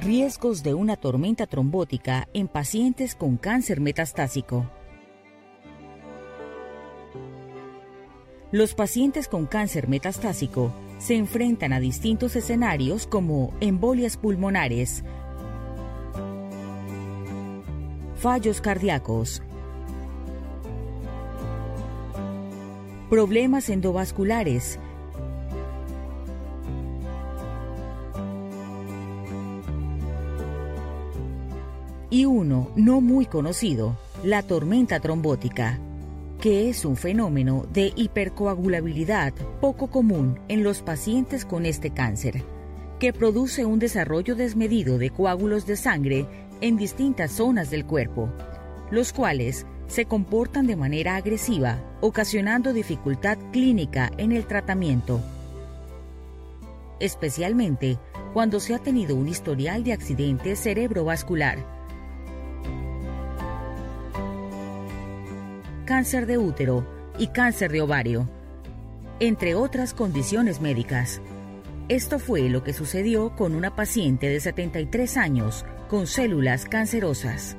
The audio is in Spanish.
Riesgos de una tormenta trombótica en pacientes con cáncer metastásico. Los pacientes con cáncer metastásico se enfrentan a distintos escenarios como embolias pulmonares, fallos cardíacos, problemas endovasculares, y uno no muy conocido, la tormenta trombótica que es un fenómeno de hipercoagulabilidad poco común en los pacientes con este cáncer, que produce un desarrollo desmedido de coágulos de sangre en distintas zonas del cuerpo, los cuales se comportan de manera agresiva, ocasionando dificultad clínica en el tratamiento, especialmente cuando se ha tenido un historial de accidente cerebrovascular cáncer de útero y cáncer de ovario, entre otras condiciones médicas. Esto fue lo que sucedió con una paciente de 73 años con células cancerosas.